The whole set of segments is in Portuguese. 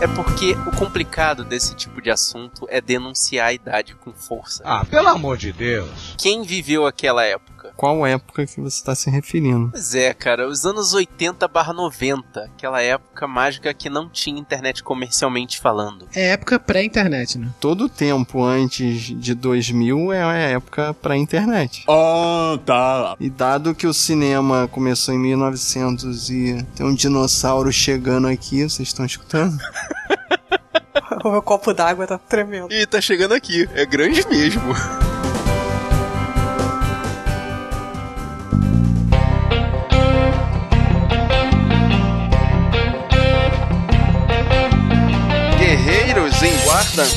É porque o complicado desse tipo de assunto é denunciar a idade com força. Ah, pelo amor de Deus. Quem viveu aquela época? Qual época que você está se referindo? Pois é, cara, os anos 80 barra 90, aquela época mágica que não tinha internet comercialmente falando. É época pré-internet, né? Todo tempo antes de 2000 é a época pré-internet. Ah, tá. E dado que o cinema começou em 1900 e tem um dinossauro chegando aqui, vocês estão escutando? o meu copo d'água tá tremendo. E tá chegando aqui, é grande mesmo.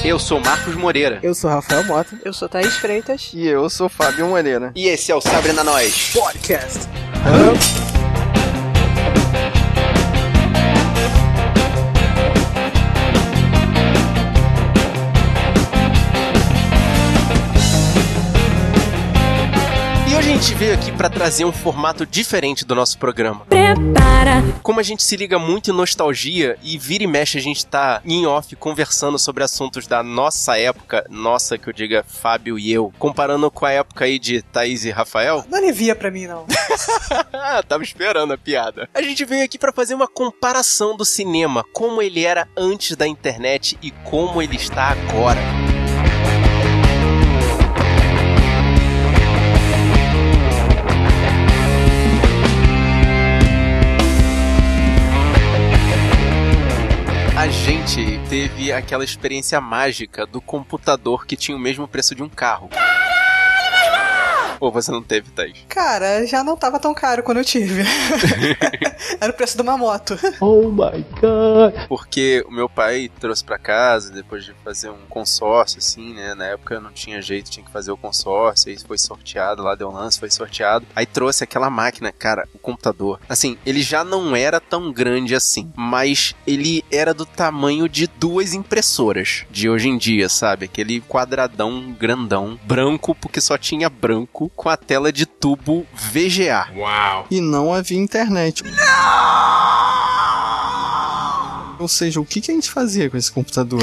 eu sou Marcos Moreira. Eu sou Rafael Mota. Eu sou Thaís Freitas. E eu sou Fábio Moreira. E esse é o Sabre na Nós. Podcast. E gente veio aqui pra trazer um formato diferente do nosso programa. Prepara. Como a gente se liga muito em nostalgia e vira e mexe a gente tá em off conversando sobre assuntos da nossa época, nossa que eu diga Fábio e eu, comparando com a época aí de Thaís e Rafael. Não alivia pra mim, não. Tava esperando a piada. A gente veio aqui pra fazer uma comparação do cinema, como ele era antes da internet e como ele está agora. Gente teve aquela experiência mágica do computador que tinha o mesmo preço de um carro. Ou você não teve, Thaís? Cara, já não tava tão caro quando eu tive. Era o preço de uma moto. Oh my god. Porque o meu pai trouxe pra casa, depois de fazer um consórcio, assim, né? Na época não tinha jeito, tinha que fazer o consórcio, aí foi sorteado, lá deu um lance, foi sorteado. Aí trouxe aquela máquina, cara, o computador. Assim, ele já não era tão grande assim, mas ele era do tamanho de duas impressoras de hoje em dia, sabe? Aquele quadradão grandão, branco, porque só tinha branco, com a tela de tubo VGA. Uau. E não havia internet. Ou seja, o que, que a gente fazia com esse computador?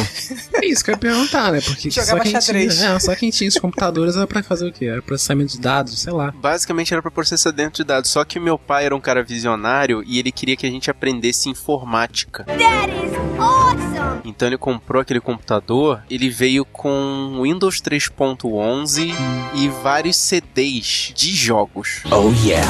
É isso que eu ia perguntar, né? Porque Jogava só quem, xadrez. tinha, é, só quem tinha esses computadores era pra fazer o quê? Era processamento de dados, sei lá. Basicamente era pra processar dentro de dados, só que meu pai era um cara visionário e ele queria que a gente aprendesse informática. That is awesome. Então ele comprou aquele computador, ele veio com Windows 3.11 e vários CDs de jogos. Oh yeah.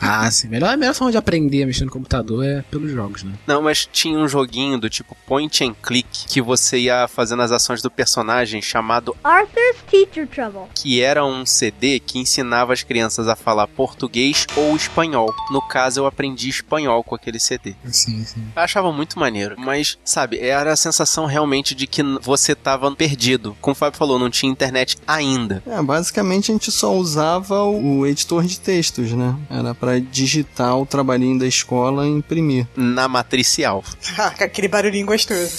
Ah, sim. Melhor, a melhor forma de aprender a mexer no computador é pelos jogos, né? Não, mas tinha um joguinho do tipo point and click que você ia fazendo as ações do personagem chamado Arthur's Teacher Trouble. que era um CD que ensinava as crianças a falar português ou espanhol. No caso, eu aprendi espanhol com aquele CD. Sim, sim. Eu achava muito maneiro, mas, sabe, era a sensação realmente de que você tava perdido. Como o Fábio falou, não tinha internet ainda. É, basicamente a gente só usava o editor de textos, né? Era pra digitar o trabalhinho da escola e imprimir. Na matricial. Aquele barulhinho gostoso.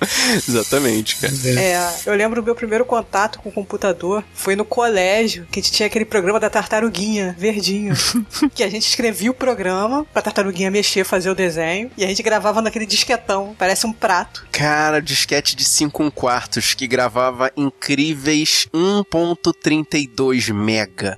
Exatamente, cara. É, eu lembro o meu primeiro contato com o computador foi no colégio, que a gente tinha aquele programa da tartaruguinha, verdinho. que a gente escrevia o programa pra tartaruguinha mexer, fazer o desenho, e a gente gravava naquele disquetão, parece um prato. Cara, disquete de 5 quartos que gravava incríveis 1.32 mega.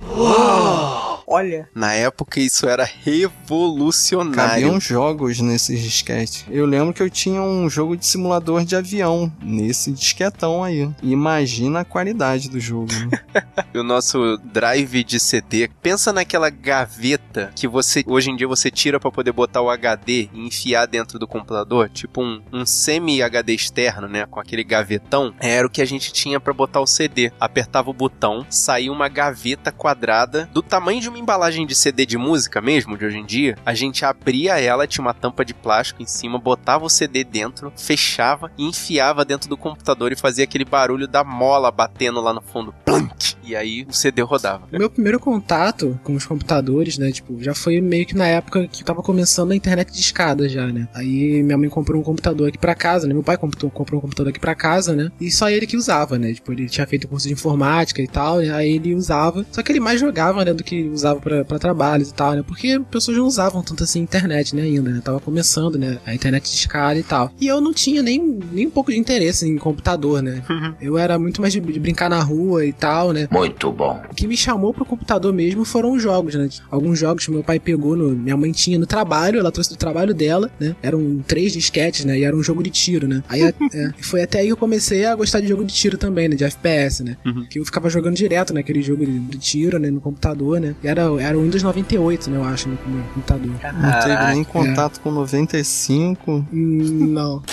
Olha, Na época isso era revolucionário. Cabiam jogos nesses disquetes. Eu lembro que eu tinha um jogo de simulador de avião nesse disquetão aí. Imagina a qualidade do jogo. Né? E o nosso drive de CD, pensa naquela gaveta que você hoje em dia você tira pra poder botar o HD e enfiar dentro do computador, tipo um, um semi HD externo, né, com aquele gavetão. Era o que a gente tinha pra botar o CD. Apertava o botão, saía uma gaveta quadrada do tamanho de uma embalagem de CD de música mesmo, de hoje em dia. A gente abria ela, tinha uma tampa de plástico em cima, botava o CD dentro, fechava e enfiava dentro do computador e fazia aquele barulho da mola batendo lá no fundo. Plunk! E aí o CD rodava. Meu primeiro contato com os computadores, né, tipo, já foi meio que na época que tava começando a internet de escada já, né? Aí minha mãe comprou um computador aqui pra casa, né? Meu pai comprou, comprou um computador aqui pra casa, né? E só ele que usava, né? Tipo, ele tinha feito curso de informática e tal, aí ele usava. Só que ele mais jogava, né, do que usava usava pra, pra trabalhos e tal, né? Porque pessoas não usavam tanto assim a internet, né, ainda, né? Tava começando, né? A internet de escada e tal. E eu não tinha nem, nem um pouco de interesse em computador, né? Eu era muito mais de, de brincar na rua e tal, né? Muito bom. O que me chamou pro computador mesmo foram os jogos, né? Alguns jogos que meu pai pegou, no, minha mãe tinha no trabalho, ela trouxe do trabalho dela, né? Eram três disquetes, né? E era um jogo de tiro, né? Aí é, foi até aí que eu comecei a gostar de jogo de tiro também, né? De FPS, né? Que eu ficava jogando direto naquele jogo de, de tiro, né? No computador, né? E era, era o Windows 98, né? Eu acho, no, computador. Não teve nem contato com 95. Hum, Não.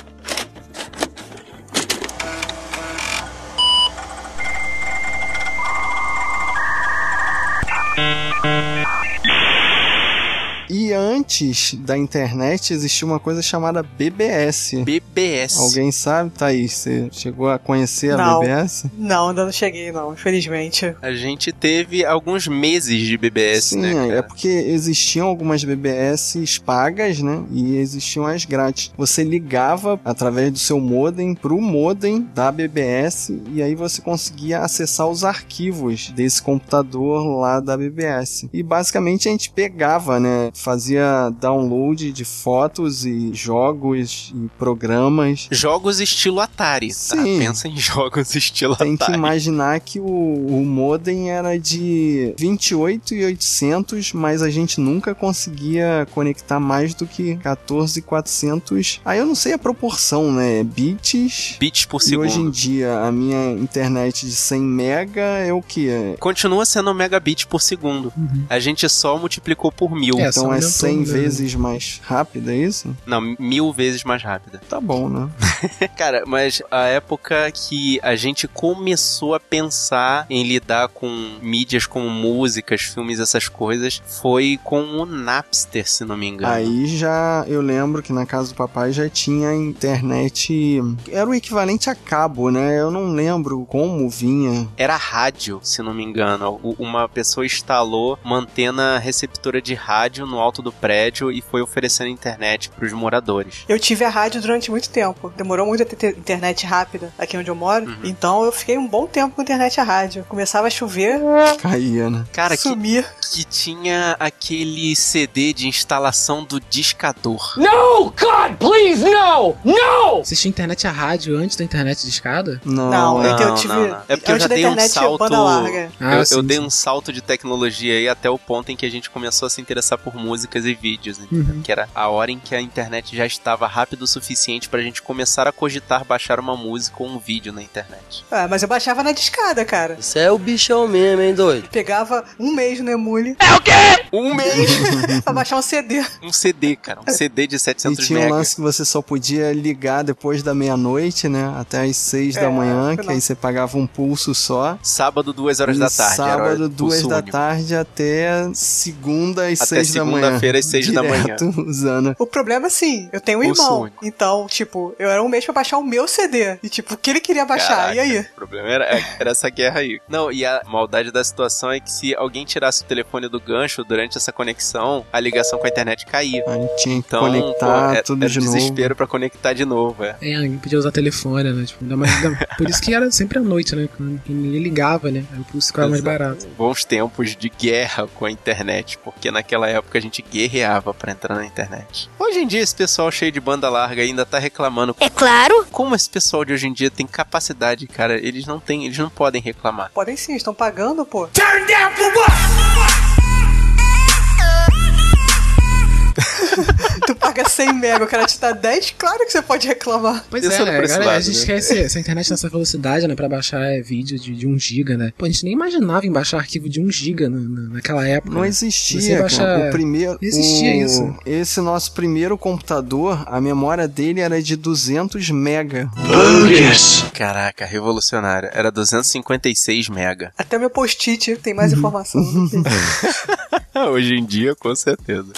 E antes da internet existia uma coisa chamada BBS. BBS. Alguém sabe, Thaís? Você chegou a conhecer a Não. BBS? Não, ainda não cheguei, não, infelizmente. A gente teve alguns meses de BBS, Sim, né? é cara? porque existiam algumas BBS pagas, né? E existiam as grátis. Você ligava através do seu modem pro modem da BBS e aí você conseguia acessar os arquivos desse computador lá da BBS. E basicamente a gente pegava, né? Fazia download de fotos e jogos e programas. Jogos estilo Atari, tá? Sim. Pensa em jogos estilo Tem que Atari. imaginar que o, o modem era de 28,800, mas a gente nunca conseguia conectar mais do que 14,400. Aí eu não sei a proporção, né? Bits. Bits por E segundo. hoje em dia a minha internet de 100 mega é o que? Continua sendo megabit por segundo. A gente só multiplicou por mil. É, Então é aumentou, 100 né? vezes mais rápido, é isso? Não, mil vezes mais rápida. Tá bom, né? Cara, mas a época que a gente começou a pensar em lidar com mídias como músicas, filmes, essas coisas, foi com o Napster, se não me engano. Aí já eu lembro que na casa do papai já tinha internet. Era o equivalente a cabo, né? Eu não lembro como vinha. Era rádio, se não me engano. Uma pessoa instalou uma antena receptora de rádio no alto do prédio e foi oferecendo internet pros moradores. Eu tive a rádio durante muito tempo. Demorou muito a ter- ter internet rápida aqui onde eu moro. Então eu fiquei um bom tempo com internet a rádio. Começava a chover, Caía, né? Cara, que, sumia. que tinha aquele CD de instalação do discador. No, God, please, no! No! Você tinha internet a rádio antes da internet de escada? Não, Não, é. é que eu tive. É porque eu antes já da dei um salto. Ah, eu, eu sim, dei sim. um salto de tecnologia aí até o ponto em que a gente começou a se interessar por músicas e vídeos, né? Uhum. Que era a hora em que a internet já estava rápido o suficiente pra gente começar a cogitar baixar uma música ou um vídeo na internet. Ah, mas eu baixava na discada, cara. Você é o bichão mesmo, hein, doido? Pegava um mês no Emule Um mês! pra baixar um CD. um CD, cara. Um CD de E 700 tinha um megas. lance que você só podia ligar depois da meia-noite, né? Até às seis É, da manhã, que aí você pagava um pulso só. Sábado, duas horas e da tarde. sábado, o duas da único. tarde até segunda às Até seis da manhã. segunda-feira às seis da manhã. Direto usando. O problema é assim, eu tenho um Pulso irmão. único. Então, tipo, eu era um mês pra baixar o meu CD. E, tipo, o que ele queria baixar? Caraca, E aí? O problema era, era essa guerra aí. Não, e a maldade da situação é que se alguém tirasse o telefone do gancho durante essa conexão, a ligação com a internet caía. Aí tinha que Então, conectar pô, é- tudo era de novo. desespero pra conectar de novo, é. É, ninguém podia usar telefone, né? Tipo, ainda mais, ainda- por isso que era sempre à noite, né? Ninguém ligava, né? Aí por isso ficava mais barato. Bons tempos de guerra com a internet, porque naquela época a gente guerreava pra entrar na internet. Hoje em dia esse pessoal cheio de banda larga ainda tá reclamando. É claro. Como esse pessoal de hoje em dia tem capacidade, cara, eles não têm, eles não podem reclamar. Podem sim, estão pagando, pô. tu paga 100 mega, o cara te dá 10, claro que você pode reclamar. Pois Pensando é, né? por esse Galera, a lado, gente né? esquece essa internet nessa velocidade, né? Pra baixar é, vídeo de, de 1 GB, né? Pô, a gente nem imaginava em baixar arquivo de 1 GB na, na- naquela época. Não né? existia, Você baixa- cara. O primeiro, Não existia o- isso. Esse nosso primeiro computador, a memória dele era de 200 mega. Caraca, revolucionário. Era 256 mega. Até meu post-it tem mais informação. Hoje em dia, com certeza.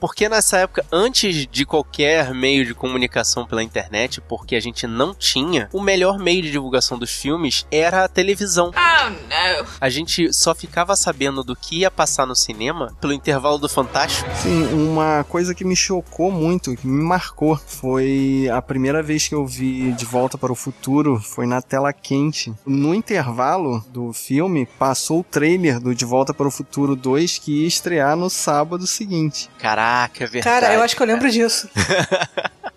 Porque nessa época, antes de qualquer meio de comunicação pela internet, porque a gente não tinha, o melhor meio de divulgação dos filmes era a televisão. Oh no. A gente só ficava sabendo do que ia passar no cinema pelo intervalo do Fantástico. Sim, uma coisa que me chocou muito, que me marcou, foi a primeira vez que eu vi De Volta para o Futuro, foi na tela quente. No intervalo do filme, passou o trailer do De Volta para o Futuro 2 que ia estrear no sábado seguinte. Caraca, é verdade. Cara, eu acho que eu lembro disso.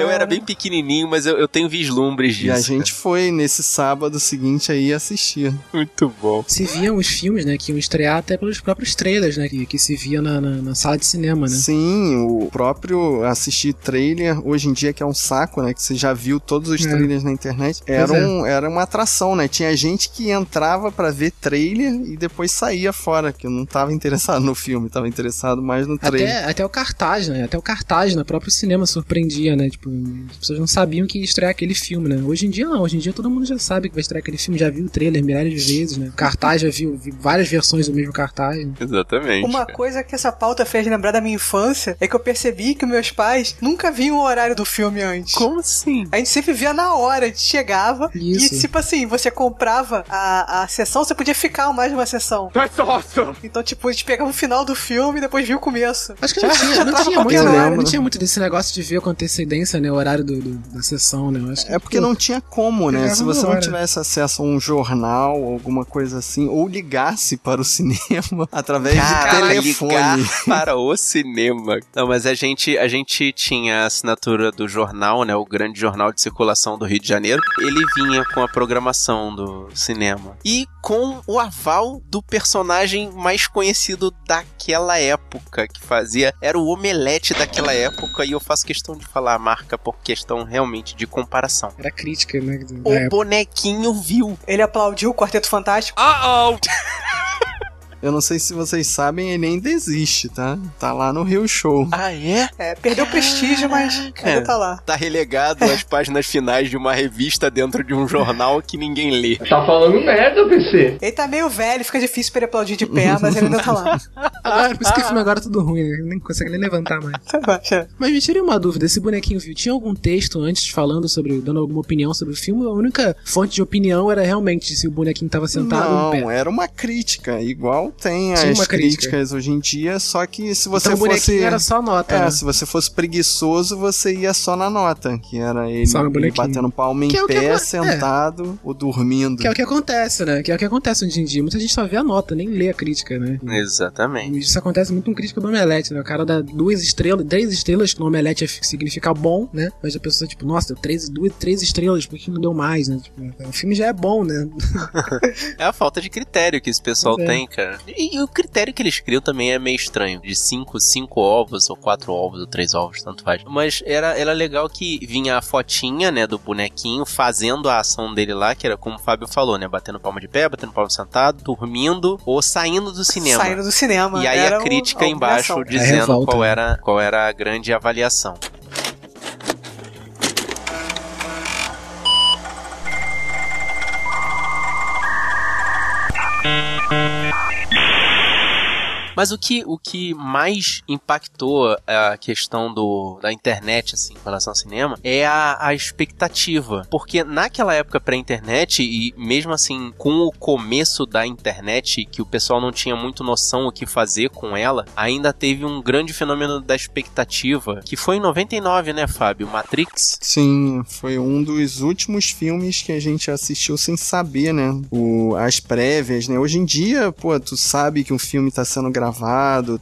Eu era bem pequenininho, mas eu, eu tenho vislumbres disso. E a gente foi nesse sábado seguinte aí assistir. Muito bom. Se viam os filmes, né, que iam estrear até pelos próprios trailers, né, que, que se via na, na, na sala de cinema, né? Sim, o próprio assistir trailer, hoje em dia que é um saco, né, que você já viu todos os É. trailers na internet, era, é. um, era uma atração, né? Tinha gente que entrava pra ver trailer e depois saía fora, que não tava interessado no filme, tava interessado mais no trailer. Até, até o cartaz, né? Até o cartaz no próprio cinema surpreendia, né? Tipo, as pessoas não sabiam que ia estrear aquele filme, né? Hoje em dia não, hoje em dia todo mundo já sabe que vai estrear aquele filme, já viu o trailer milhares de vezes, né? O cartaz já viu, viu várias versões do mesmo cartaz. Né? Exatamente. Uma coisa que essa pauta fez lembrar da minha infância é que eu percebi que meus pais nunca viam o horário do filme antes. Como assim? A gente sempre via na hora, a gente chegava Isso. e, tipo assim, você comprava a, a sessão, você podia ficar mais uma sessão. That's awesome. Então, tipo, a gente pegava o final do filme e depois via o começo. Acho que não tinha, não tinha, muito, hora. não tinha muito desse negócio de ver com antecedência, né? O horário do, do- da sessão, né? Que, É porque pô, não tinha como, né? Se você não tivesse acesso a um jornal, alguma coisa assim, ou ligasse para o cinema através Cara, de telefone. ligar para o cinema. Não, mas a gente, a gente tinha a assinatura do jornal, né? O grande jornal de circulação do Rio de Janeiro. Ele vinha com a programação do cinema. E com o aval do personagem mais conhecido daquela época, que fazia. Era o omelete daquela época. E eu faço questão de falar a marca por questão realmente de comparação. Era crítica, né? O época. bonequinho viu. Ele aplaudiu o Quarteto Fantástico. Uh-oh! Eu não sei se vocês sabem, ele ainda existe, tá? Tá lá no Rio Show. Ah, é? É, perdeu prestígio, mas ainda tá lá. tá relegado às páginas finais de uma revista dentro de um jornal que ninguém lê. Tá falando merda, PC. Ele tá meio velho, fica difícil pra ele aplaudir de pé, mas ele ainda tá lá. Ah, por isso que o filme agora é tudo ruim, né? Nem consegue nem levantar mais. Relaxa. Mas me tirei uma dúvida, esse bonequinho viu, tinha algum texto antes falando sobre, dando alguma opinião sobre o filme? A única fonte de opinião era realmente se o bonequinho tava sentado ou em pé. Não, era uma crítica. Igual tem Tinha as uma crítica. críticas hoje em dia, só que se você Então o bonequinho fosse. era só nota, É, né? se você fosse preguiçoso, você ia só na nota, que era ele, ele batendo palma em Que é pé, é. sentado ou dormindo. Que é o que acontece, né? Que é o que acontece hoje em dia. Muita gente só vê a nota, nem lê a crítica, né? Exatamente. Isso acontece muito com crítica do Omelete, né? O cara dá duas estrelas, três estrelas, que no Omelete é- significa bom, né? Mas a pessoa, tipo, nossa, deu três, duas, três estrelas, por que não deu mais, né? Tipo, o filme já é bom, né? É a falta de critério que esse pessoal é. tem, cara. E, e o critério que eles criam também é meio estranho. De cinco, cinco ovos, ou quatro ovos, ou três ovos, tanto faz. Mas era, era legal que vinha a fotinha, né, do bonequinho fazendo a ação dele lá, que era como o Fábio falou, né? Batendo palma de pé, batendo palma sentado, dormindo ou saindo do cinema. Saindo do cinema. E aí Era a crítica uma embaixo obrigação. dizendo qual né? era, qual era a grande avaliação. Mas o que, o que mais impactou a questão do, da internet, assim, em relação ao cinema, é a, a expectativa. Porque naquela época pré-internet, e mesmo assim, com o começo da internet, que o pessoal não tinha muito noção o que fazer com ela, ainda teve um grande fenômeno da expectativa, que foi em 99, né, Fábio? Matrix? Sim, foi um dos últimos filmes que a gente assistiu sem saber, né? O, as prévias, né? Hoje em dia, pô, tu sabe que um filme tá sendo gravado,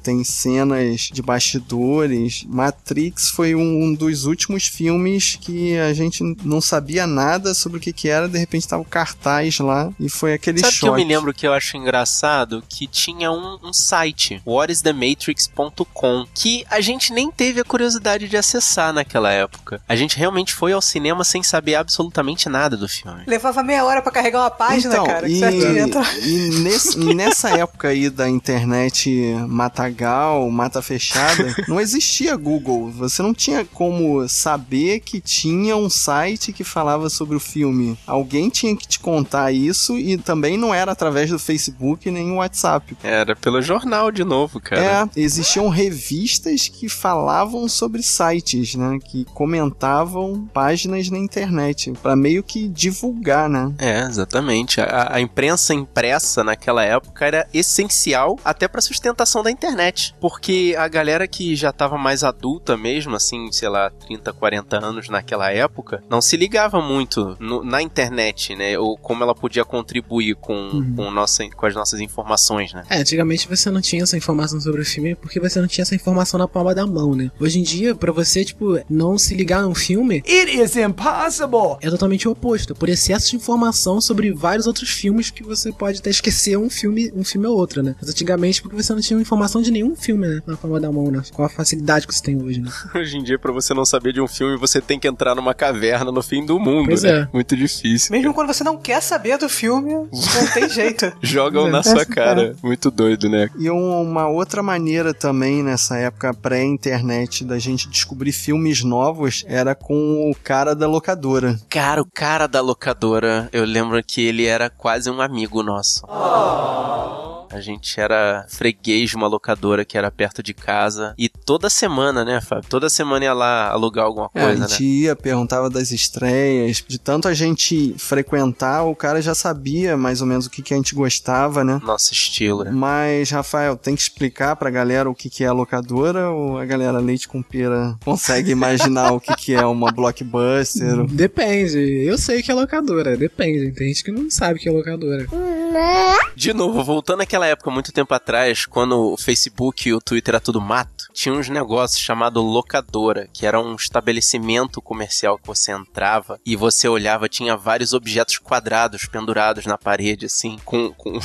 tem cenas de bastidores. Matrix foi um, um dos últimos filmes que a gente não sabia nada sobre o que que era, de repente tava o cartaz lá e foi aquele Sabe que choque. eu me lembro que eu acho engraçado? Que tinha um, um site, whatisthematrix.com, que a gente nem teve a curiosidade de acessar naquela época. A gente realmente foi ao cinema sem saber absolutamente nada do filme. Levava meia hora pra carregar uma página, então, cara. que e, entra. e nesse- nessa época aí da internet de Matagal, Mata Fechada, não existia Google. Você não tinha como saber que tinha um site que falava sobre o filme. Alguém tinha que te contar isso e também não era através do Facebook nem o WhatsApp. Era pelo jornal de novo, cara. É, existiam revistas que falavam sobre sites, né? Que comentavam páginas na internet, para meio que divulgar, né? É, exatamente. A, a imprensa impressa naquela época era essencial até pra sustentação da internet. Porque a galera que já tava mais adulta mesmo, assim, sei lá, 30, 40 anos naquela época, não se ligava muito no- na internet, né? Ou como ela podia contribuir com, com, nossa, com as nossas informações, né? É, antigamente você não tinha essa informação sobre o filme porque você não tinha essa informação na palma da mão, né? Hoje em dia, pra você, tipo, não se ligar num filme, It is impossible. é totalmente o oposto. Por excesso de informação sobre vários outros filmes que você pode até esquecer um filme, um filme ou outro, né? Mas antigamente, porque você não tinha informação de nenhum filme, né? Na palma da mão, né? Com a facilidade que você tem hoje, né? Hoje em dia, pra você não saber de um filme, você tem que entrar numa caverna no fim do mundo, Pois né? é. Muito difícil. Mesmo quando você não quer saber do filme, não tem jeito. Jogam na sua cara. Muito doido, né? E um- uma outra maneira também nessa época pré-internet da gente descobrir filmes novos era com o cara da locadora. Cara, o cara da locadora, eu lembro que ele era quase um amigo nosso. A gente era freguês de uma locadora que era perto de casa. E toda semana, né, Fábio? Toda semana ia lá alugar alguma É, a coisa, gente né? ia, perguntava das estreias. De tanto a gente frequentar, o cara já sabia mais ou menos o que, que a gente gostava, né? Nosso estilo, né? Mas, Rafael, tem que explicar pra galera o que, que é a locadora ou a galera leite com pera consegue imaginar o que, que é uma blockbuster? Depende. Eu sei que é locadora, depende. Tem gente que não sabe que é locadora. De novo, voltando àquela época, muito tempo atrás, quando o Facebook e o Twitter era tudo mato, tinha uns negócios chamado locadora, que era um estabelecimento comercial que você entrava e você olhava, tinha vários objetos quadrados pendurados na parede, assim, com. com...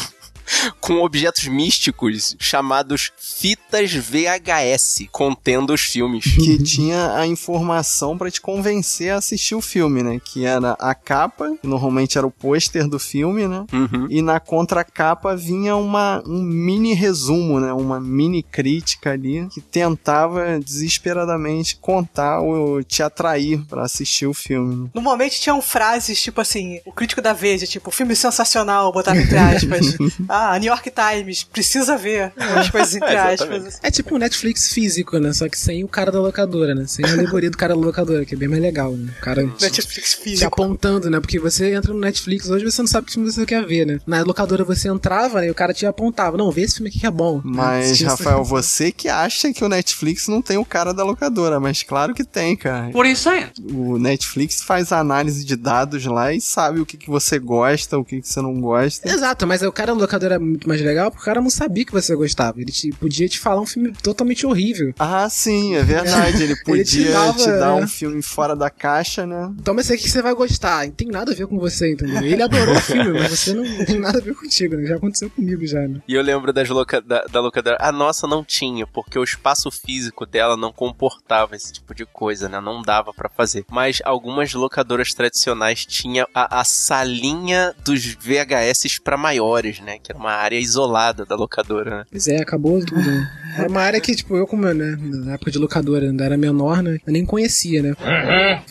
Com objetos místicos chamados fitas VHS, contendo os filmes. que tinha a informação pra te convencer a assistir o filme, né? Que era a capa, que normalmente era o pôster do filme, né? Uhum. E na contracapa vinha uma, um mini resumo, né? Uma mini crítica ali que tentava desesperadamente contar ou te atrair pra assistir o filme. né? Normalmente tinham frases tipo assim, o crítico da Veja, tipo, filme sensacional, botava entre aspas. ah, New York Times, precisa ver. As coisas entre aspas. É tipo um Netflix físico, né? Só que sem o cara da locadora, né? Sem a alegoria do cara da locadora, que é bem mais legal, né? O cara te, Netflix te físico. apontando, né? Porque você entra no Netflix hoje você não sabe que filme você quer ver, né? Na locadora você entrava né, e o cara te apontava. Não, vê esse filme aqui que é bom. Mas, Rafael, você que acha que o Netflix não tem o cara da locadora, mas claro que tem, cara. Are you saying? O Netflix faz a análise de dados lá e sabe o que, que você gosta, o que, que você não gosta. Exato, mas o cara da locadora é muito mais legal porque o cara não sabia que você gostava. Ele te, podia te falar um filme totalmente horrível. Ah, sim, é verdade. Ele Ele te podia dava, te dar um filme fora da caixa, né? Toma esse aqui que você vai gostar. Não tem nada a ver com você, entendeu? Ele adorou o filme, mas você não tem nada a ver contigo, né? Já aconteceu comigo já, né? E eu lembro das loca da, da locadora. A nossa não tinha, porque o espaço físico dela não comportava esse tipo de coisa, né? Não dava pra fazer. Mas algumas locadoras tradicionais tinham a, a salinha dos VHS pra maiores, né? Que era uma área isolada da locadora, né? Pois é, acabou tudo. né? Era uma área que, tipo, eu como, né, na época de locadora, ainda era menor, né, eu nem conhecia, né.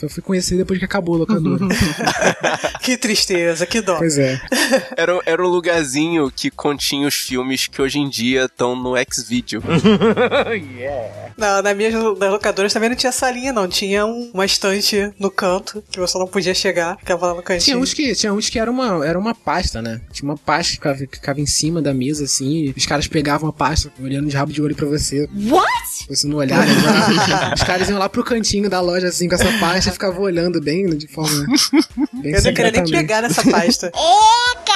Eu fui conhecer depois que acabou a locadora. Que tristeza, que dó. pois é. Era, era um lugarzinho que continha os filmes que hoje em dia estão no X-Video. Não, na minha das locadoras também não tinha salinha, não. Tinha um- uma estante no canto, que você não podia chegar, ficava lá no cantinho. Tinha uns que, tinha uns que era uma, era uma pasta, né? Tinha uma pasta que ficava, que ficava em cima da mesa, assim, e os caras pegavam a pasta, olhando de rabo de olho pra você. What? Você não olhar, né? os caras iam lá pro cantinho da loja, assim, com essa pasta e ficavam olhando bem, de forma. Bem Eu não queria nem pegar nessa pasta.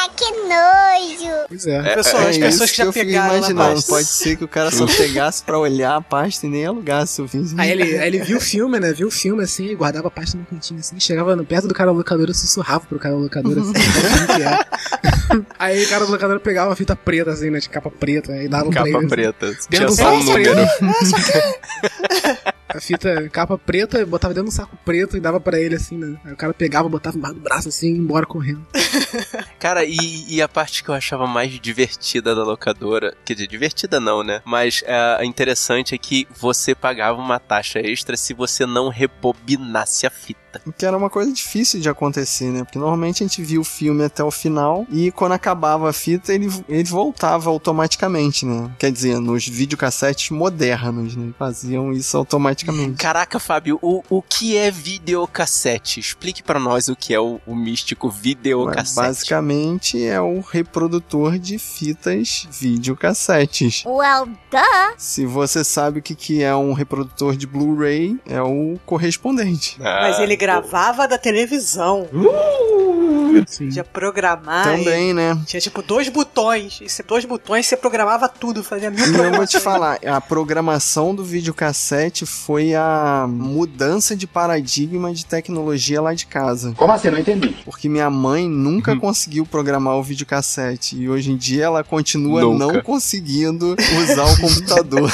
Eca, que nojo! Pois é. Pessoas, as é pessoas isso que já fico pegaram na imaginando. pasta. Pode ser que o cara só pegasse pra olhar a pasta e nem alugasse o filme. Aí ele, aí ele viu o filme, né? Viu o filme assim, e guardava a pasta no cantinho assim, chegava no- perto do cara da locadora, sussurrava pro cara da locadora assim, que é. Aí o cara da locadora pegava uma fita preta, assim, né? De capa preta, e dava pra ele. Capa assim. preta. Dentro Tinha do só um número. a fita capa preta, botava dentro de um saco preto e dava pra ele assim, né? Aí o cara pegava, botava embaixo do braço assim e ia embora correndo. Cara, e, e a parte que eu achava mais divertida da locadora, quer dizer, divertida não, né? Mas é, interessante é que você pagava uma taxa extra se você não rebobinasse a fita. Que era uma coisa difícil de acontecer, né? Porque normalmente a gente via o filme até o final e quando acabava a fita ele, ele voltava automaticamente, né? Quer dizer, nos videocassetes modernos, né? Faziam isso automaticamente. Caraca, Fábio, o, o que é videocassete? Explique pra nós o que é o, o místico videocassete. Basicamente é o reprodutor de fitas videocassetes. Well, duh. Se você sabe o que, que é um reprodutor de Blu-ray, é o correspondente. Mas ele gravava da televisão. Sim. Podia programar. Também, né? Tinha tipo dois botões. E se dois botões você programava tudo, fazia mil E eu vou te falar, a programação do videocassete foi a mudança de paradigma de tecnologia lá de casa. Como assim? Não entendi. Porque minha mãe nunca conseguiu programar o videocassete. E hoje em dia ela continua Nunca. não conseguindo usar o computador.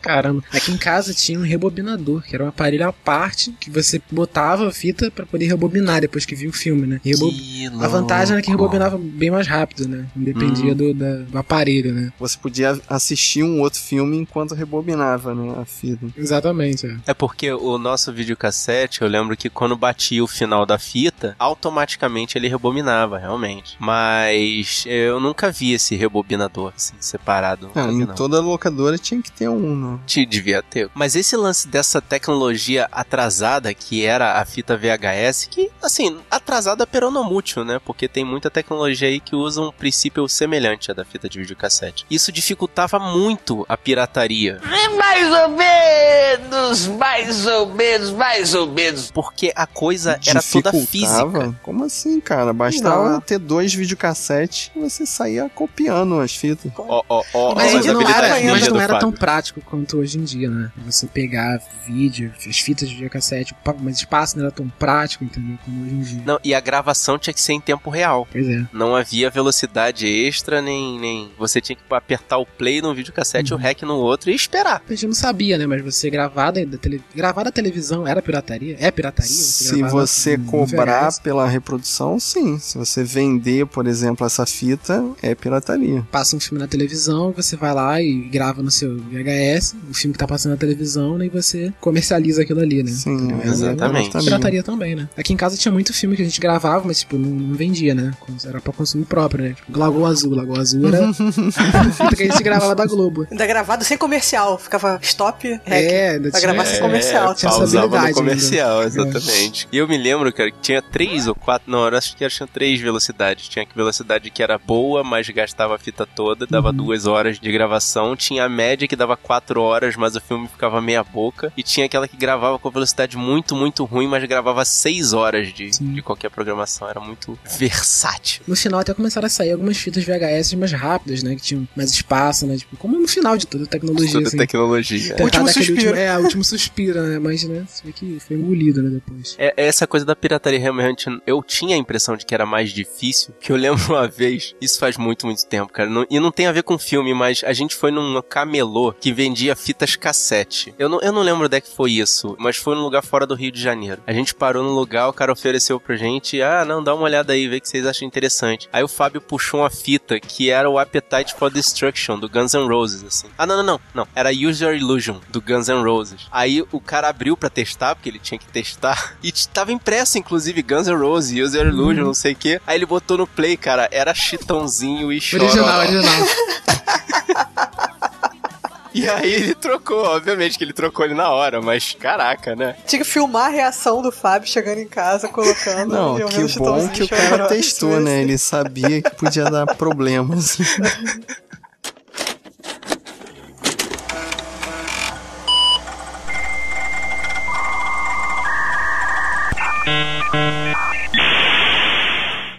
Caramba. Aqui em casa tinha um rebobinador, que era um aparelho à parte que você botava a fita pra poder rebobinar depois que via o filme, né? E rebo- Que A vantagem era que rebobinava bem mais rápido, né? Não dependia do, da- do aparelho, né? Você podia assistir um outro filme enquanto rebobinava, né, a fita. Exatamente, é. É porque o nosso videocassete, eu lembro que quando batia o final da fita, automaticamente ele rebobinava, realmente. Mas eu nunca vi esse rebobinador, assim, separado. Nunca Ah, em não. toda locadora tinha que ter um, né? Te devia ter. Mas esse lance dessa tecnologia atrasada, que era a fita VHS, que, assim, atrasada peronomútil, né? Porque tem muita tecnologia aí que usa um princípio semelhante à da fita de videocassete. Isso dificultava muito a pirataria. Mais ou menos, mais ou menos, mais ou menos. Porque a coisa era toda física. Como assim, cara? Bastava Não. ter dois videocassetes e você saía copiando as fitas. Ó, ó, ó, Mas, ó, Mas as não era, ninja não era tão prático quanto hoje em dia, né? Você pegar vídeo, as fitas de videocassete, mas espaço não era tão prático, entendeu? Como hoje em dia. Não, e a gravação tinha que ser em tempo real. Pois é. Não havia velocidade extra, nem. nem... Você tinha que apertar o play num videocassete, Uhum. o rec no outro e esperar. A gente não sabia, né? Mas você gravar da, tele... gravar da televisão era pirataria? É pirataria? Se gravar você no cobrar pela reprodução, sim. Se você vender, por exemplo, essa fita, é pirataria. Passa um filme na televisão, você vai lá e grava no seu VHS, o filme que tá passando na televisão, né? E você comercializa aquilo ali, né? Sim, Então, exatamente. Pirataria. Pirataria também, né? Aqui em casa tinha muito filme que a gente gravava, mas, tipo, não, não vendia, né? Era pra consumo próprio, né? Tipo, Lagoa Azul. Lagoa Azul era a fita que a gente gravava da Globo. Ainda gravado sem comercial. Ficava stop, rec. É, ainda Pra gravar sem comercial. tinha essa habilidade no comercial, ainda. exatamente. E eu me lembro, cara, que tinha três ou quatro, não, eu acho que tinha três velocidades. Tinha que velocidade que era boa, mas gastava a fita toda, dava Uhum. duas horas de gravação. Tinha a média que dava quatro horas, mas o filme ficava meia boca. E tinha aquela que gravava com velocidade muito, muito ruim, mas gravava seis horas de, Sim. de qualquer programação. Era muito versátil. No final até começaram a sair algumas fitas VHS mais rápidas, né? Que tinham mais espaço, né? Tipo, como no final de toda a tecnologia, Toda assim. tecnologia. Tentar Último suspiro. Último, é, o último suspiro, né? Mas, né? Você vê que foi engolido, né? Depois. É, essa coisa da pirataria realmente, eu tinha a impressão de que era mais difícil, que eu lembro uma vez, isso faz muito, muito tempo, cara, não- e não tem a ver com filme, mas a gente foi num camelô que vendia fitas cassete. Eu não, eu não lembro onde é que foi isso, mas foi num lugar fora do Rio de Janeiro. A gente parou no lugar, o cara ofereceu pra gente, ah, não, dá uma olhada aí, vê o que vocês acham interessante. Aí o Fábio puxou uma fita que era o Appetite for Destruction, do Guns N' Roses, assim. Ah, não, não, não, não, era Use Your Illusion, do Guns N' Roses. Aí o cara abriu pra testar, porque ele tinha que testar, e tava impresso, inclusive, Guns N' Roses, Use Your Illusion, não sei o que. Aí ele botou no play, cara, era Chitãozinho e Chororó. Original, original. E aí ele trocou, obviamente que ele trocou ele na hora, mas caraca, né? Tinha que filmar a reação do Fábio chegando em casa, colocando. Não, e que bom que o cara testou, né? isso. Ele sabia que podia dar problemas.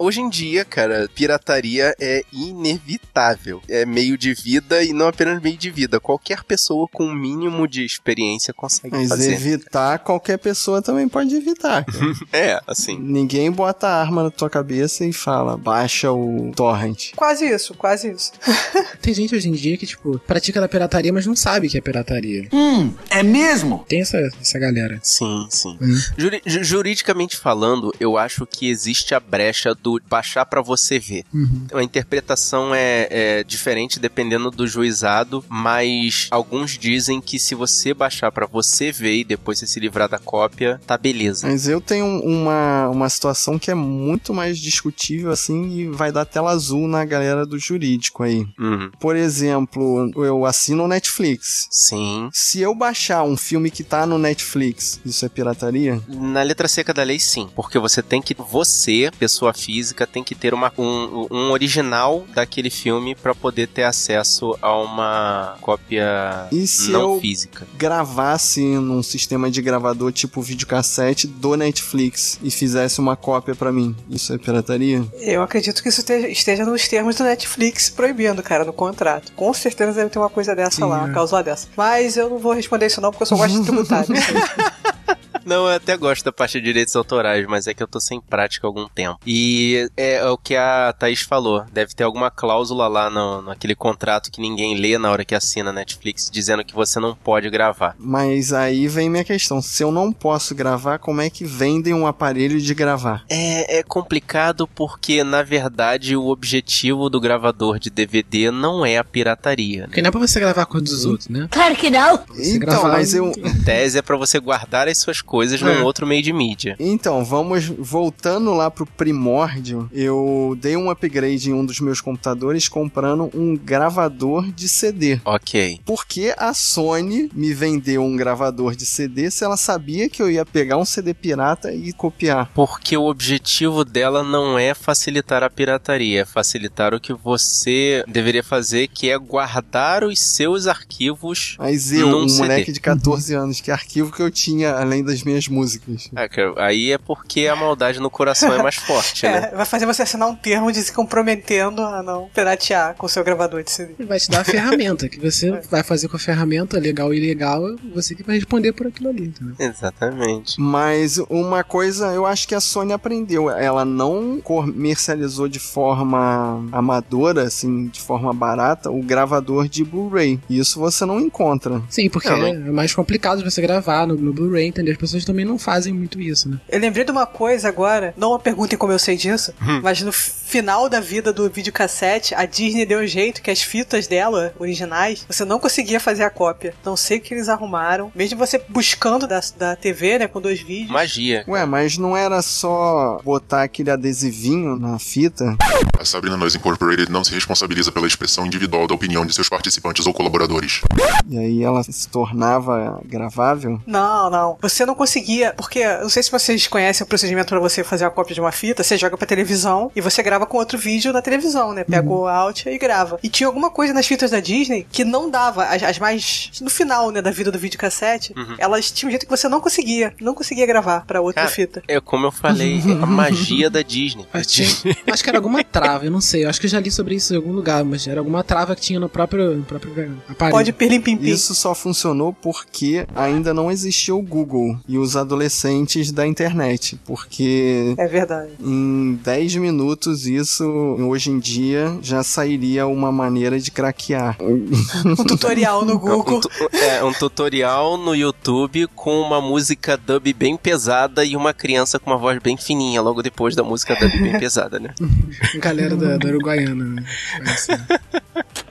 hoje em dia, cara, pirataria é inevitável. É meio de vida e não apenas meio de vida. Qualquer pessoa com um mínimo de experiência consegue Mas fazer. evitar, qualquer pessoa também pode evitar. É, assim. Ninguém bota a arma na tua cabeça e fala, baixa o torrent. Quase isso, quase isso. Tem gente hoje em dia que, tipo, pratica da pirataria, mas não sabe que é pirataria. Hum, é mesmo? Tem essa, essa galera. Sim, sim. Hum. Juri- ju- juridicamente falando, eu acho que existe a brecha do baixar pra você ver. Uhum. A interpretação é, é diferente dependendo do juizado, mas alguns dizem que se você baixar pra você ver e depois você se livrar da cópia, tá beleza. Mas eu tenho uma, uma situação que é muito mais discutível, assim, e vai dar tela azul na galera do jurídico aí. Uhum. Por exemplo, eu assino o Netflix. Sim. Se eu baixar um filme que tá no Netflix, isso é pirataria? Na letra seca da lei, sim. Porque você tem que. Você, pessoa física, tem que ter uma, um, um original daquele filme pra poder ter acesso a uma cópia E se não eu física. gravasse num sistema de gravador tipo videocassete do Netflix e fizesse uma cópia pra mim, isso é pirataria? Eu acredito que isso te- esteja nos termos do Netflix proibindo, cara, no contrato. Com certeza deve ter uma coisa dessa Sim, lá, é. uma cláusula dessa. Mas eu não vou responder isso não, porque eu só gosto de tributário. Não, eu até gosto da parte de direitos autorais, mas é que eu tô sem prática há algum tempo. E é o que a Thaís falou. Deve ter alguma cláusula lá no, naquele contrato que ninguém lê na hora que assina a Netflix, dizendo que você não pode gravar. Mas aí vem minha questão, se eu não posso gravar, como é que vendem um aparelho de gravar? É, é complicado porque, na verdade, o objetivo do gravador de DVD não é a pirataria. Porque não é pra você gravar a cor dos outros, né? Claro que não. Você então, gravar mas eu, Em tese é pra você guardar as suas coisas É. num outro meio de mídia. Então, vamos voltando lá pro primórdio. Eu dei um upgrade em um dos meus computadores comprando um gravador de CD. Ok. Por que a Sony me vendeu um gravador de CD se ela sabia que eu ia pegar um CD pirata e copiar? Porque o objetivo dela não é facilitar a pirataria, é facilitar o que você deveria fazer, que é guardar os seus arquivos. Mas eu, um CD. moleque de 14 anos, que arquivo que eu tinha além das minhas músicas? Ah, cara, aí é porque a maldade no coração é mais forte, né? É, vai fazer você assinar um termo de se comprometendo a não piratear com o seu gravador de CD. Ele vai te dar a ferramenta, que você vai fazer com a ferramenta, legal ou ilegal, você que vai responder por aquilo ali, entendeu? Exatamente. Mas uma coisa eu acho que a Sony aprendeu. Ela não comercializou de forma amadora, assim, de forma barata, o gravador de Blu-ray. Isso você não encontra. Sim, porque Não, não- é mais complicado de você gravar no, no Blu-ray, entendeu? As pessoas também não fazem muito isso, né? Eu lembrei de uma coisa agora, não me perguntem como eu sei disso, mas no final da vida do videocassete, a Disney deu um jeito que as fitas dela, originais, você não conseguia fazer a cópia. Não sei o que eles arrumaram. Mesmo você buscando da, da TV, né, com dois vídeos. Magia. Ué, mas não era só botar aquele adesivinho na fita? A Sabrina Noise Incorporated não se responsabiliza pela expressão individual da opinião de seus participantes ou colaboradores. E aí ela se tornava gravável? Não, não. Você não conseguia, porque eu não sei se vocês conhecem o procedimento pra você fazer a cópia de uma fita, você joga pra televisão e você grava com outro vídeo na televisão, né? Pega o out e grava. E tinha alguma coisa nas fitas da Disney que não dava, as, as mais no final, né, da vida do videocassete, elas tinham um jeito que você não conseguia, não conseguia gravar pra outra Cara, fita. É como eu falei, é a magia da Disney. Acho, que- acho que era alguma trava, eu não sei. Eu acho que eu já li sobre isso em algum lugar, mas era alguma trava que tinha no próprio, no próprio aparelho. Pode pirlim pim pim. Isso só funcionou porque ainda não existia o Google e os adolescentes da internet. Porque É verdade. em 10 minutos isso, hoje em dia, já sairia uma maneira de craquear. Um tutorial no Um, Google. tu- é, um tutorial no YouTube com uma música dub bem pesada e uma criança com uma voz bem fininha logo depois da música dub bem pesada, né? Galera da, da Uruguaiana, né?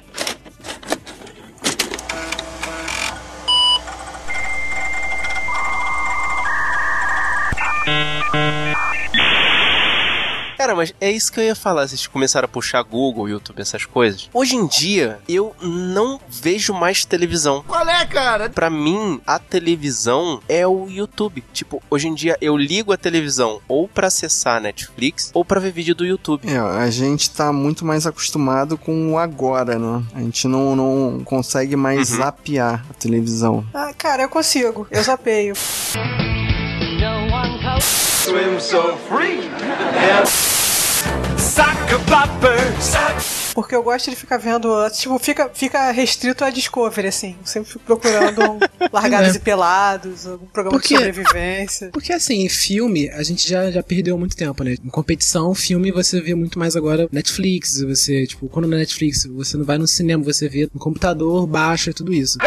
Cara, mas é isso que eu ia falar. Vocês começaram a puxar Google, YouTube, essas coisas. Hoje em dia, eu não vejo mais televisão. Qual é, cara? Pra mim, a televisão é o YouTube. Tipo, hoje em dia eu ligo a televisão ou pra acessar a Netflix ou pra ver vídeo do YouTube. É, a gente tá muito mais acostumado com o agora, né? A gente não, não consegue mais zapear a televisão. Ah, cara, eu consigo. Eu zapeio. Swim so free. Porque eu gosto de ficar vendo. Tipo, fica, fica restrito a Discovery, assim. Eu sempre fico procurando um Largados É. e Pelados, algum programa Por quê? de sobrevivência. Porque assim, filme, a gente já, já perdeu muito tempo, né? Em competição, filme você vê muito mais agora Netflix, você, tipo, quando na Netflix, você não vai no cinema, você vê no computador, baixa, tudo isso.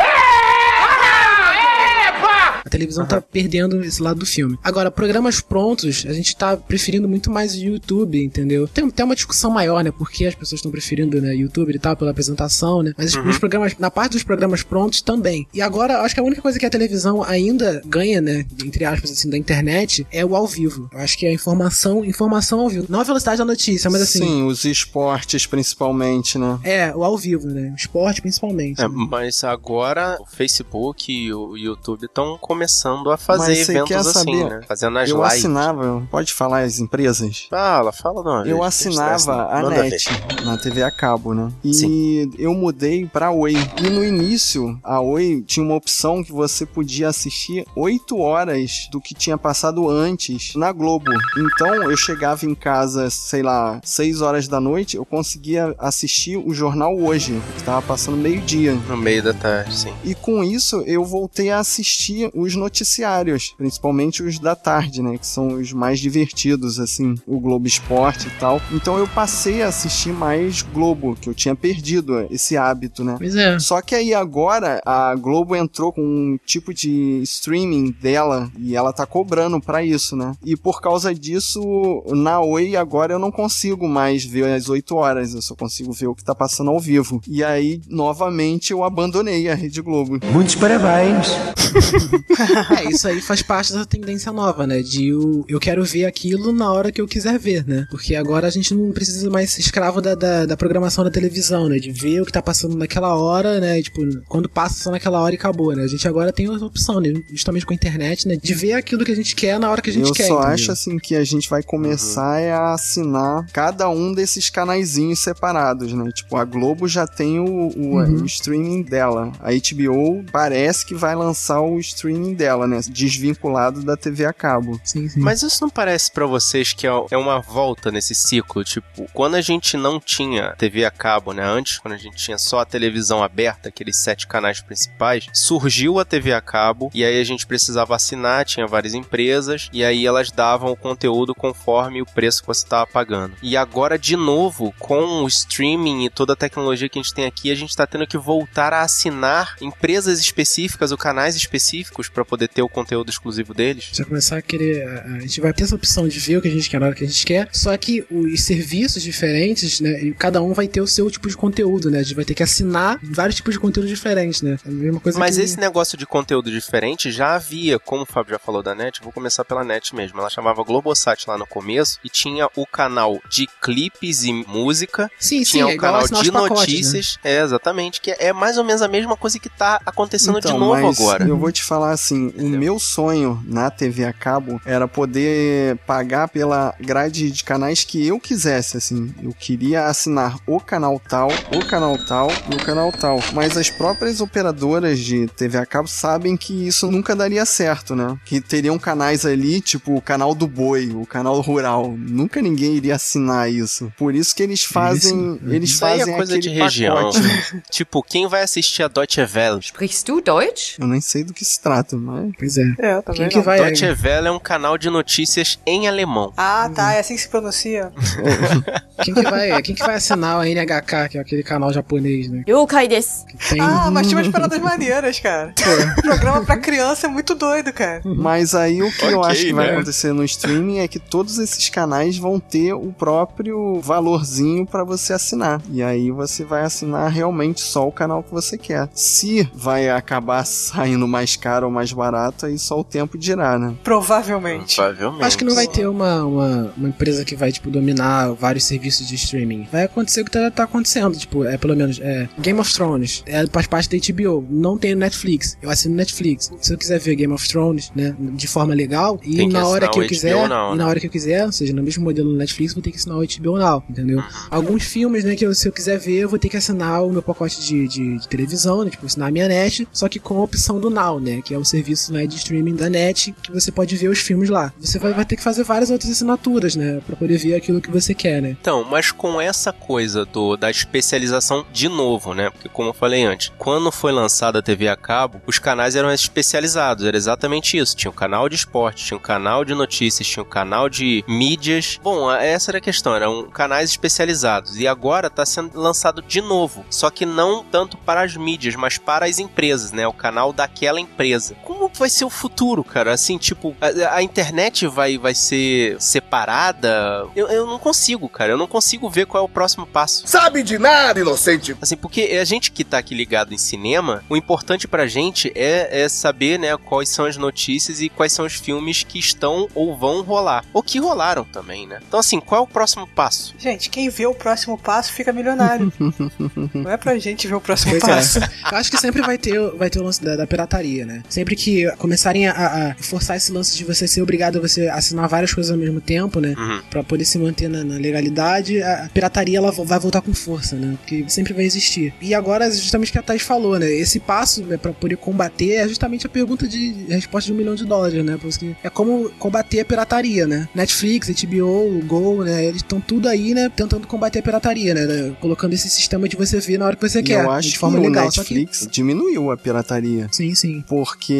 A televisão tá perdendo esse lado do filme. Agora, programas prontos, a gente tá preferindo muito mais o YouTube, entendeu? Tem até uma discussão maior, né? Por que as pessoas estão preferindo né, YouTube e tal, pela apresentação, né? Mas os programas, na parte dos programas prontos também. E agora, eu acho que a única coisa que a televisão ainda ganha, né? Entre aspas, assim, da internet, é o ao vivo. Eu acho que é a informação, informação ao vivo. Não a velocidade da notícia, mas assim. Sim, os esportes principalmente, né? É, o ao vivo, né? O esporte principalmente. É, né? mas agora o Facebook e o YouTube estão começando a fazer Mas eventos quer assim, saber? né? Fazendo as eu lives. assinava, pode falar as empresas? Fala, fala não. Eu assinava a NET na TV a cabo, né? E Sim. eu mudei pra Oi. E no início, a Oi tinha uma opção que você podia assistir 8 horas do que tinha passado antes na Globo. Então eu chegava em casa, sei lá, 6 horas da noite, eu conseguia assistir o jornal hoje, que tava passando meio-dia. No meio da tarde, sim. E com isso eu voltei a assistir os noticiários, principalmente os da tarde, né? Que são os mais divertidos, assim, o Globo Esporte e tal. Então eu passei a assistir mais Globo, que eu tinha perdido esse hábito, né? Pois é. Só que aí agora a Globo entrou com um tipo de streaming dela e ela tá cobrando pra isso, né? E por causa disso, na Oi agora eu não consigo mais ver às 8 horas, eu só consigo ver o que tá passando ao vivo. E aí, novamente, eu abandonei a Rede Globo. Muitos parabéns. É, isso aí faz parte da tendência nova, né? De eu, eu quero ver aquilo na hora que eu quiser ver, né? Porque agora a gente não precisa mais ser escravo da, da, da programação da televisão, né? De ver o que tá passando naquela hora, né? E, tipo, quando passa só naquela hora e acabou, né? A gente agora tem a opção, né? Justamente com a internet, né? De ver aquilo que a gente quer na hora que a gente eu quer. só entendeu? acho assim que a gente vai começar é a assinar cada um desses canaizinhos separados, né? Tipo, a Globo já tem o, o, Uhum. o streaming dela. A HBO parece que vai lançar o streaming dela, né? Desvinculado da TV a cabo. Sim, sim. Mas isso não parece pra vocês que é é uma volta nesse ciclo? Tipo, quando a gente não tinha TV a cabo, né? Antes, quando a gente tinha só a televisão aberta, aqueles sete canais principais, surgiu a TV a cabo e aí a gente precisava assinar, tinha várias empresas e aí elas davam o conteúdo conforme o preço que você estava pagando. E agora, de novo, com o streaming e toda a tecnologia que a gente tem aqui, a gente tá tendo que voltar a assinar empresas específicas ou canais específicos pra poder ter o conteúdo exclusivo deles. Já começar a querer. A, a gente vai ter essa opção de ver o que a gente quer na hora que a gente quer. Só que os serviços diferentes, né? E cada um vai ter o seu tipo de conteúdo, né? A gente vai ter que assinar vários tipos de conteúdo diferentes, né? É a mesma coisa Mas que... esse negócio de conteúdo diferente já havia, como o Fábio já falou da NET, vou começar pela NET mesmo. Ela chamava Globosat lá no começo e tinha o canal de clipes e música, Sim, sim, tinha é o igual canal de pacotes, né? notícias. É, exatamente, que é mais ou menos a mesma coisa que tá acontecendo de Então, novo mas agora. Eu vou te falar assim, o meu sonho na TV a cabo era poder pagar pela grade de canais que eu quisesse, assim. Eu queria assinar o canal tal, o canal tal e o canal tal. Mas as próprias operadoras de TV a cabo sabem que isso nunca daria certo, né? Que teriam canais ali, tipo o canal do boi, o canal rural. Nunca ninguém iria assinar isso. Por isso que eles fazem, eles Isso aí fazem é coisa de região. pacote. tipo, quem vai assistir a Deutsche Welle? Sprichst du Deutsch? Eu nem sei do que se trata, mas Pois é. É, tá Quem vendo? que vai. Deutsche Welle é um canal de notícias em alemão. Ah, tá, é assim que se pronuncia. Quem que vai, quem que vai assinar a NHK, que é aquele canal japonês, né? Yokai desu. Que tem. Ah, mas tinha umas paradas maneiras, cara. Programa pra criança é muito doido, cara. Mas aí o que eu Ok, acho que vai né? acontecer no streaming é que todos esses canais vão ter o próprio valorzinho pra você assinar. E aí você vai assinar realmente só o canal que você quer. Se vai acabar saindo mais caro ou mais barato, aí só o tempo dirá, né? Provavelmente. Provavelmente. Acho que não vai ter uma, uma, uma empresa que vai, tipo, dominar vários serviços de streaming. Vai acontecer o que tá, tá acontecendo. Tipo, é pelo menos é, Game of Thrones. É, faz parte da HBO. Não tem no Netflix. Eu assino Netflix. Se eu quiser ver Game of Thrones, né, de forma legal, e Tem que na hora que o eu quiser, Now, e na né? hora que eu quiser, ou seja, no mesmo modelo do Netflix, vou ter que assinar o HBO Now, entendeu? Alguns filmes, né, que eu- se eu quiser ver, eu vou ter que assinar o meu pacote de, de, de televisão, né, tipo, assinar a minha net, só que com a opção do Now, né, que é o serviço né, de streaming da net, que você pode ver os filmes lá. Você vai, vai ter que fazer várias outras assinaturas, né? Pra poder ver aquilo que você quer, né? Então, mas com essa coisa do, da especialização de novo, né? Porque como eu falei antes, quando foi lançada a TV a cabo, os canais eram especializados, era exatamente isso. Tinha um canal de esporte, tinha um canal de notícias, tinha um canal de mídias. Bom, essa era a questão, eram canais especializados. E agora está sendo lançado de novo, só que não tanto para as mídias, mas para as empresas, né? O canal daquela empresa. Como vai ser o futuro, cara? Assim, tipo, a, a internet vai, vai ser separada? Eu, eu não consigo, cara. Eu não consigo ver qual é o próximo passo. Sabe de nada, inocente! Assim, porque a gente que tá aqui ligado em cinema, o importante pra gente é, é saber, né, quais são as notícias e quais são os filmes que estão ou vão rolar. Ou que rolaram também, né? Então, assim, qual é o próximo passo? Gente, quem vê o próximo passo fica milionário. não é pra gente ver o próximo Pois passo. é. Eu acho que sempre vai ter, vai ter o lance da, da pirataria, né? Sempre que começarem a, a forçar esse lance de você ser obrigado a você assinar várias coisas ao mesmo tempo, né? Uhum. Pra poder se manter na, na legalidade, a pirataria ela vai voltar com força, né? Porque sempre vai existir. E agora, justamente o que a Thais falou, né? Esse passo né, pra poder combater é justamente a pergunta de a resposta de um milhão de dólares, né? Porque é como combater a pirataria, né? Netflix, HBO, Go, né? Eles estão tudo aí, né? Tentando combater a pirataria, né? Colocando esse sistema de você ver na hora que você E quer. eu acho de forma que legal. o Só que- Netflix diminuiu a pirataria. Sim, sim. Porque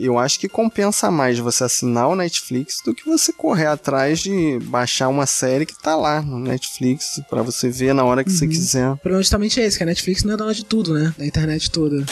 eu acho que compensa mais você assinar o Netflix do que você correr atrás de baixar uma série que tá lá no Netflix pra você ver na hora que você Uhum. quiser. O problema é justamente esse, que a Netflix não é dona de tudo, né? Da internet toda.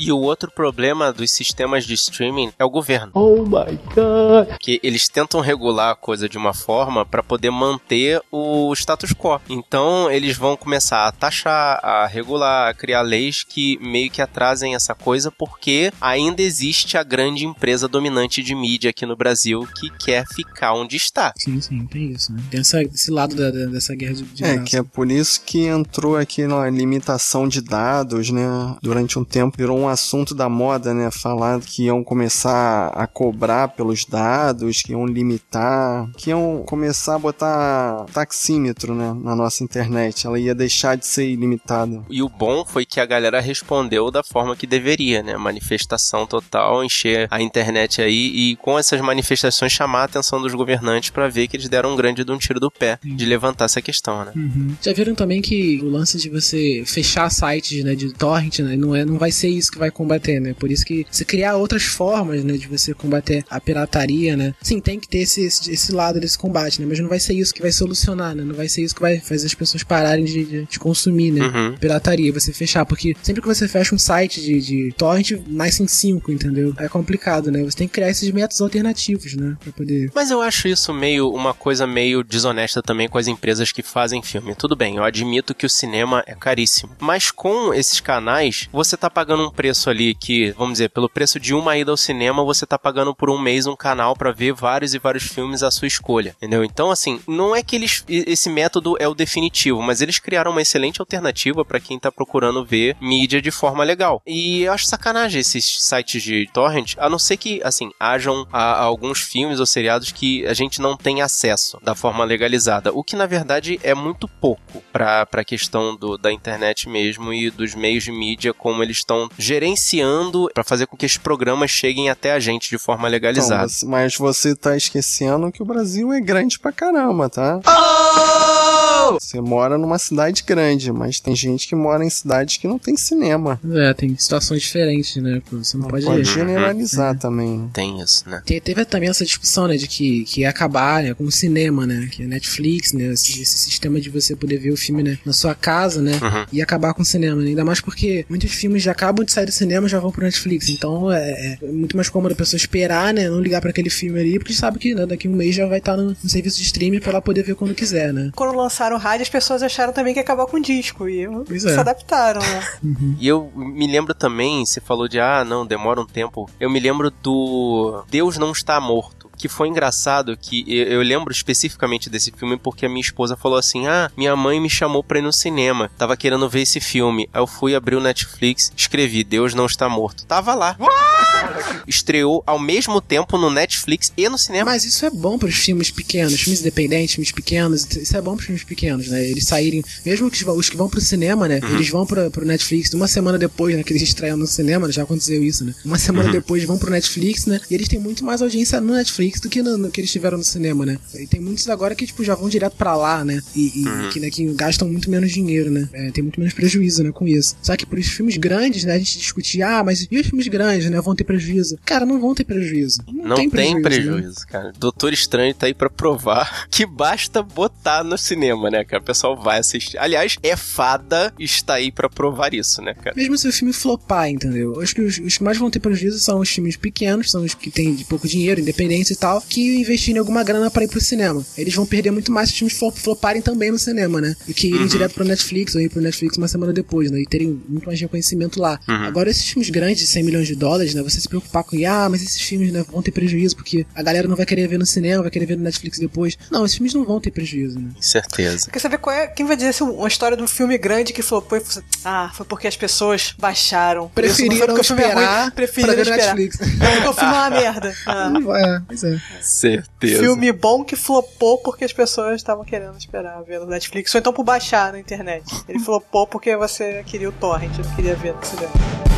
E o outro problema dos sistemas de streaming é o governo. Oh my god! Que eles tentam regular a coisa de uma forma para poder manter o status quo. Então eles vão começar a taxar, a regular, a criar leis que meio que atrasem essa coisa porque ainda existe a grande empresa dominante de mídia aqui no Brasil que quer ficar onde está. Sim, sim, tem isso, né? Tem essa, esse lado da- da- dessa guerra de, de É, que é por isso que entrou aqui na limitação de dados, né? Durante um tempo virou um assunto da moda, né? Falar que iam começar a cobrar pelos dados, que iam limitar, que iam começar a botar taxímetro, né? Na nossa internet. Ela ia deixar de ser ilimitada. E o bom foi que a galera respondeu da forma que deveria, né? Manifestação total, encher a internet aí e com essas manifestações chamar a atenção dos governantes pra ver que eles deram um grande de um tiro do pé de levantar essa questão, né? Uhum. Já viram também que o lance de você fechar sites né, de torrent né, não, é, não vai ser isso que vai combater, né? Por isso que você criar outras formas né, de você combater a pirataria, né? Sim, tem que ter esse, esse, esse lado desse combate, né? Mas não vai ser isso que vai solucionar, né? Não vai ser isso que vai fazer as pessoas pararem de, de, de consumir, né? Uhum. Pirataria, você fechar. Porque sempre que você fecha um site de, de torrent, nascem cinco, entendeu? É complicado, né? Você tem que criar esses métodos alternativos, né? Pra poder. Mas eu acho isso meio uma coisa meio desonesta também com as empresas que fazem filme. Tudo bem, eu admito que o cinema é caríssimo. Mas com esses canais, você tá pagando um preço ali que, vamos dizer, pelo preço de uma ida ao cinema, você tá pagando por um mês um canal pra ver vários e vários filmes à sua escolha. Entendeu? Então, assim, não é que eles. Esse método é o definitivo, mas eles criaram uma excelente alternativa pra quem tá procurando ver mídia de forma legal. E eu acho sacanagem esses sites de torrent, a não ser que, assim, hajam a- alguns filmes ou seriados que a gente não tem acesso da forma legalizada. O que, na verdade, é muito pouco pra, pra questão do, da internet mesmo e dos meios de mídia, como eles estão gerenciando pra fazer com que esses programas cheguem até a gente de forma Então, legalizada. você- mas você tá esquecendo que o Brasil é grande pra caramba, tá? Você mora numa cidade grande, mas tem gente que mora em cidades que não tem cinema. É, tem situações diferentes, né? Você não, pode. Pode generalizar também. né? Tem isso, né? Te- Teve também essa discussão, né, de que, que ia acabar, né, com o cinema, né, que a Netflix, né, esse, esse sistema de você poder ver o filme, né, na sua casa, né, Uhum. ia acabar com o cinema, né, ainda mais porque muitos filmes já acabam de sair do cinema e já vão pro Netflix, então é, é muito mais cômodo a pessoa esperar, né, não ligar pra aquele filme ali, porque sabe que, né, daqui a um mês já vai estar no, no serviço de streaming pra ela poder ver quando quiser, né. Quando lançaram rádio, as pessoas acharam também que ia acabar com o disco. E Pois se é. adaptaram, né? E eu me lembro também, você falou de, ah, não, demora um tempo. Eu me lembro do Deus Não Está Morto. Que foi engraçado que eu, eu lembro especificamente desse filme porque a minha esposa falou assim: Ah, minha mãe me chamou pra ir no cinema. Tava querendo ver esse filme. Aí eu fui abrir o Netflix, escrevi Deus Não Está Morto. Tava lá. Estreou ao mesmo tempo no Netflix e no cinema. Mas isso é bom pros filmes pequenos, filmes independentes, filmes pequenos. Isso é bom pros filmes pequenos, né? Eles saírem, mesmo que os- que vão pro cinema, né? Eles vão pro, pro Netflix uma semana depois, né? Que eles estreiam no cinema, já aconteceu isso, né? Uma semana depois vão pro Netflix, né? E eles têm muito mais audiência no Netflix do que no, no que eles tiveram no cinema, né? E tem muitos agora que, tipo, já vão direto pra lá, né? E, e que, né, que gastam muito menos dinheiro, né? É, tem muito menos prejuízo, né? Com isso. Só que pros filmes grandes, né? A gente discutia, ah, mas e os filmes grandes, né? Vão ter prejuízo? Cara, não vão ter prejuízo. Não, Não tem né? prejuízo, cara. Doutor Estranho tá aí pra provar que basta botar no cinema, né, cara? O pessoal vai assistir. Aliás, é fada está aí pra provar isso, né, cara? Mesmo se o filme flopar, entendeu? Eu Acho que os, os que mais vão ter prejuízo são os filmes pequenos, são os que têm pouco dinheiro, independência tal, que investirem alguma grana pra ir pro cinema. Eles vão perder muito mais se os filmes flop- floparem também no cinema, né? Do que irem direto pro Netflix ou ir pro Netflix uma semana depois, né? E terem muito mais reconhecimento lá. Agora, esses filmes grandes de 100 milhões de dólares, né? Você se preocupar com, ah, mas esses filmes né, vão ter prejuízo porque a galera não vai querer ver no cinema, vai querer ver no Netflix depois. Não, esses filmes não vão ter prejuízo, né? Com certeza. Quer saber qual é, quem vai dizer se uma história de um filme grande que flopou e falou assim, ah, foi porque as pessoas baixaram. Não foi Preferiram filme é esperar ruim, preferiram pra ver no esperar. Netflix. É porque o filme é uma merda. Ah, É, pois é. Certeza. filme bom que flopou porque as pessoas estavam querendo esperar ver no Netflix, ou então por baixar na internet. Ele flopou porque você queria o torrent, não queria ver no cinema.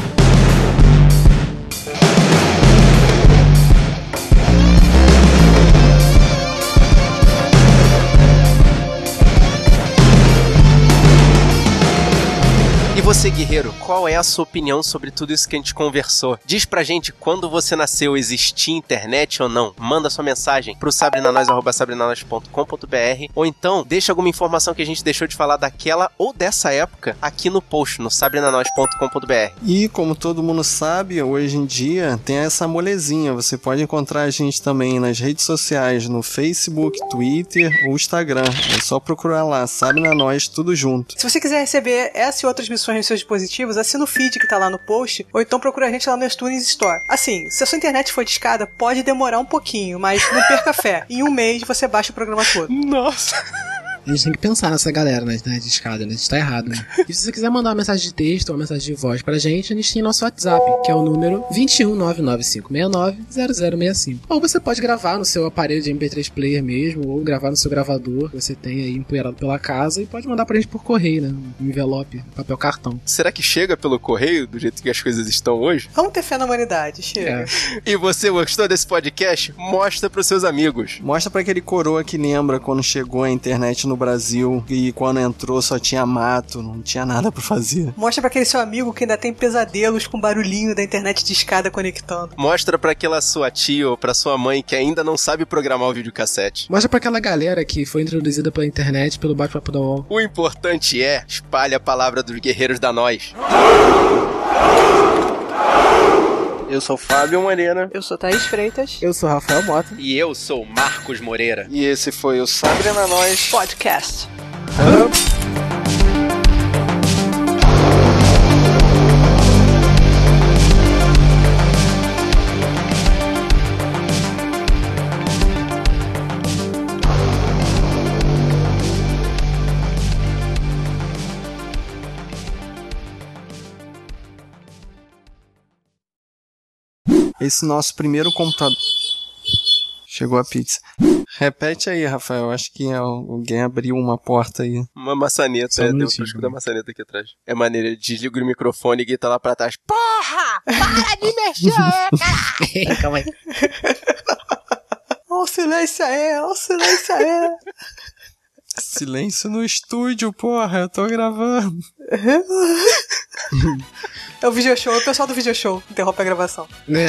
Você, guerreiro, qual é a sua opinião sobre tudo isso que a gente conversou? Diz pra gente quando você nasceu, existia internet ou não? Manda sua mensagem pro sabrenanois.com.br ou então deixa alguma informação que a gente deixou de falar daquela ou dessa época aqui no post, no sabrenanois.com.br. E como todo mundo sabe, hoje em dia tem essa molezinha. Você pode encontrar a gente também nas redes sociais, no Facebook, Twitter ou Instagram. É só procurar lá, sabe na nós, tudo junto. Se você quiser receber essa e outras missões seus dispositivos, assina o feed que tá lá no post, ou então procura a gente lá no iTunes Store. Assim, se a sua internet for discada, pode demorar um pouquinho, mas não perca fé. Em um mês você baixa o programa todo. Nossa! A gente tem que pensar nessa galera né, na discada, né? A gente tá errado, né? E se você quiser mandar uma mensagem de texto ou uma mensagem de voz pra gente, a gente tem nosso WhatsApp, que é o número 21995690065. Ou você pode gravar no seu aparelho de MP3 player mesmo, ou gravar no seu gravador que você tem aí empoeirado pela casa e pode mandar pra gente por correio, né? Um envelope, papel cartão. Será que chega pelo correio do jeito que as coisas estão hoje? Vamos ter fé na humanidade, chega. É. E você gostou desse podcast? Mostra pros seus amigos. Mostra pra aquele coroa que lembra quando chegou a internet no Brasil e quando entrou só tinha mato, não tinha nada pra fazer. Mostra pra aquele seu amigo que ainda tem pesadelos com barulhinho da internet de escada conectando. Mostra pra aquela sua tia ou pra sua mãe que ainda não sabe programar o videocassete. Mostra pra aquela galera que foi introduzida pela internet, pelo bate-papo da UOL. O importante é espalhe a palavra dos guerreiros da nós. Eu sou Fábio Moreira Eu sou Thaís Freitas. Eu sou Rafael Mota. e eu sou Marcos Moreira. E esse foi o Sabre na Nós. Podcast. Esse nosso primeiro computador. Chegou a pizza. Repete aí, Rafael. Acho que alguém abriu uma porta aí. Uma maçaneta, Só um é, deu pra escutar a maçaneta aqui atrás. É maneira, desliga o microfone e grita lá pra trás. Porra! Para de mexer! Calma aí. Ó o silêncio aí, ó o silêncio aí. Silêncio no estúdio, porra. Eu tô gravando. É o video show, é o pessoal do video show. Interrompe a gravação. Né?